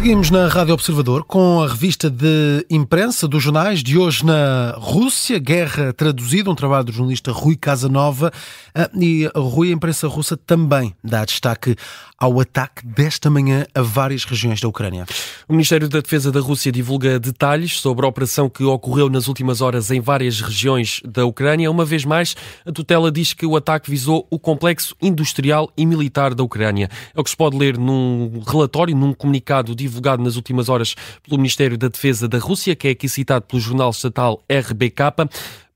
Seguimos na Rádio Observador com a revista de imprensa dos jornais de hoje na Rússia, Guerra Traduzida, um trabalho do jornalista Rui Casanova. Ah, e Rui, a imprensa russa também dá destaque ao ataque desta manhã a várias regiões da Ucrânia. O Ministério da Defesa da Rússia divulga detalhes sobre a operação que ocorreu nas últimas horas em várias regiões da Ucrânia. Uma vez mais, a tutela diz que o ataque visou o complexo industrial e militar da Ucrânia. É o que se pode ler num relatório, num comunicado divulgado nas últimas horas pelo Ministério da Defesa da Rússia, que é aqui citado pelo jornal estatal RBK.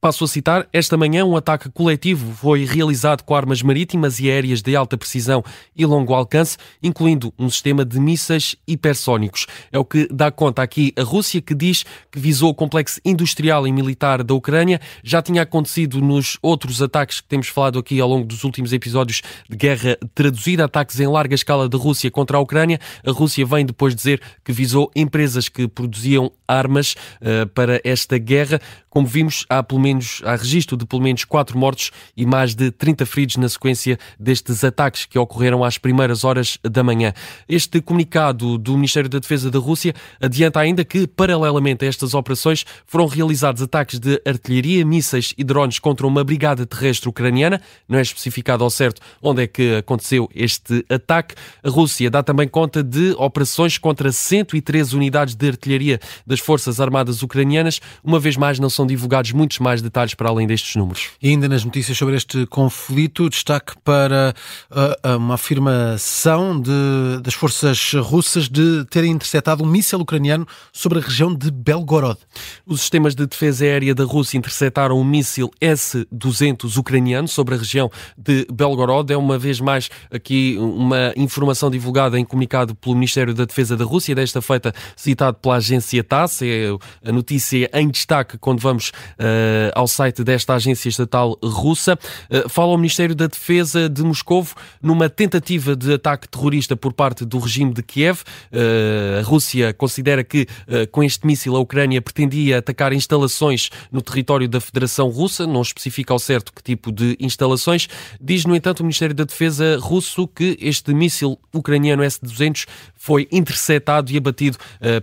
Passo a citar, esta manhã um ataque coletivo foi realizado com armas marítimas e aéreas de alta precisão e longo alcance, incluindo um sistema de mísseis hipersónicos. É o que dá conta aqui a Rússia, que diz que visou o complexo industrial e militar da Ucrânia. Já tinha acontecido nos outros ataques que temos falado aqui ao longo dos últimos episódios de guerra traduzida, ataques em larga escala da Rússia contra a Ucrânia. A Rússia vem depois dizer que visou empresas que produziam armas uh, para esta guerra. Como vimos, há pelo menos há registro de pelo menos quatro mortos e mais de 30 feridos na sequência destes ataques que ocorreram às primeiras horas da manhã. Este comunicado do Ministério da Defesa da Rússia adianta ainda que, paralelamente a estas operações, foram realizados ataques de artilharia, mísseis e drones contra uma brigada terrestre ucraniana. Não é especificado ao certo onde é que aconteceu este ataque. A Rússia dá também conta de operações contra 113 unidades de artilharia das Forças Armadas ucranianas. Uma vez mais, não são são divulgados muitos mais detalhes para além destes números. E ainda nas notícias sobre este conflito, destaque para uh, uma afirmação de, das forças russas de terem interceptado um míssil ucraniano sobre a região de Belgorod. Os sistemas de defesa aérea da Rússia interceptaram um míssil S-200 ucraniano sobre a região de Belgorod. É uma vez mais aqui uma informação divulgada em comunicado pelo Ministério da Defesa da Rússia, desta feita citado pela agência TASS. É a notícia em destaque quando vamos vamos uh, ao site desta agência estatal russa. Uh, fala o Ministério da Defesa de Moscou numa tentativa de ataque terrorista por parte do regime de Kiev. Uh, a Rússia considera que com este míssil a Ucrânia pretendia atacar instalações no território da Federação Russa, não especifica ao certo que tipo de instalações. Diz, no entanto, o Ministério da Defesa russo que este míssil ucraniano S-200 foi interceptado e abatido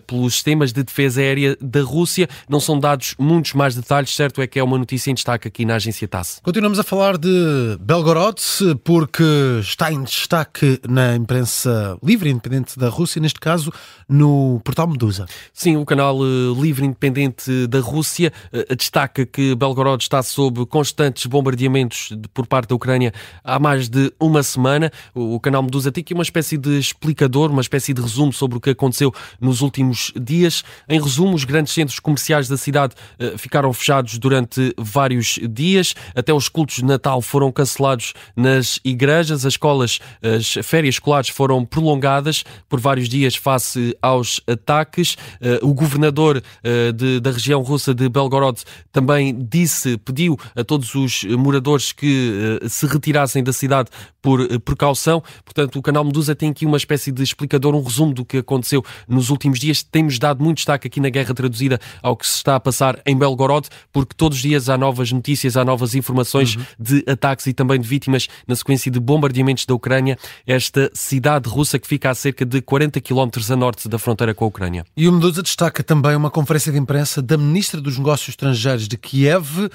pelos sistemas de defesa aérea da Rússia. Não são dados muitos mais detalhes, certo é que é uma notícia em destaque aqui na agência TASS. Continuamos a falar de Belgorod, porque está em destaque na imprensa livre e independente da Rússia, neste caso no portal Medusa. Sim, o canal eh, livre e independente da Rússia eh, destaca que Belgorod está sob constantes bombardeamentos por parte da Ucrânia há mais de uma semana. O canal Medusa tem aqui uma espécie de explicador, uma espécie de resumo sobre o que aconteceu nos últimos dias. Em resumo, os grandes centros comerciais da cidade eh, ficaram fechados durante vários dias. Até os cultos de Natal foram cancelados nas igrejas, as escolas, as férias escolares foram prolongadas por vários dias face aos ataques. Eh, o governador eh, de, da região russa de Belgorod também disse, pediu a todos os moradores que se retirassem da cidade por precaução. Portanto, o canal Medusa tem aqui uma espécie de explicador, um resumo do que aconteceu nos últimos dias. Temos dado muito destaque aqui na guerra traduzida ao que se está a passar em Belgorod Belgorod, porque todos os dias há novas notícias, há novas informações uhum. de ataques e também de vítimas na sequência de bombardeamentos da Ucrânia, esta cidade russa que fica a cerca de 40 quilómetros a norte da fronteira com a Ucrânia. E o Medusa destaca também uma conferência de imprensa da Ministra dos Negócios Estrangeiros de Kiev,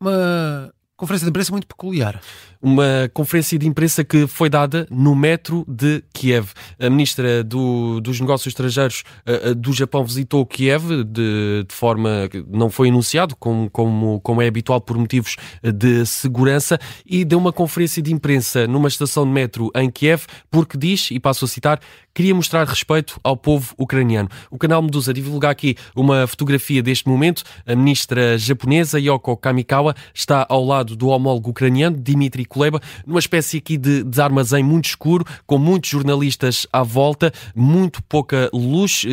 uma conferência de imprensa muito peculiar uma conferência de imprensa que foi dada no metro de Kiev. A ministra do, dos Negócios Estrangeiros uh, do Japão visitou Kiev de, de, forma que não foi anunciado, como, como, como é habitual por motivos de segurança, e deu uma conferência de imprensa numa estação de metro em Kiev, porque diz, e passo a citar, queria mostrar respeito ao povo ucraniano. O canal Medusa divulga aqui uma fotografia deste momento. A ministra japonesa Yoko Kamikawa está ao lado do homólogo ucraniano Dmitry Kuleba, numa espécie aqui de, de armazém muito escuro, com muitos jornalistas à volta, muito pouca luz.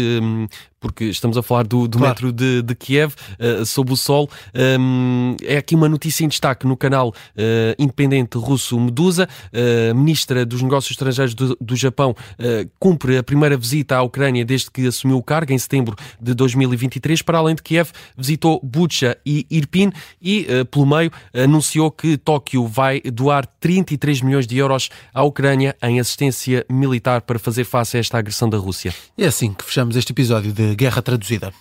Porque estamos a falar do, do claro. metro de, de Kiev, uh, sob o sol. Um, é aqui uma notícia em destaque no canal uh, independente russo Medusa. Uh, ministra dos Negócios Estrangeiros do, do Japão cumpre a primeira visita à Ucrânia desde que assumiu o cargo, em setembro de 2023. Para além de Kiev, visitou Bucha e Irpin e, pelo meio, anunciou que Tóquio vai doar 33 milhões de euros à Ucrânia em assistência militar para fazer face a esta agressão da Rússia. É assim que fechamos este episódio de Guerra Traduzida.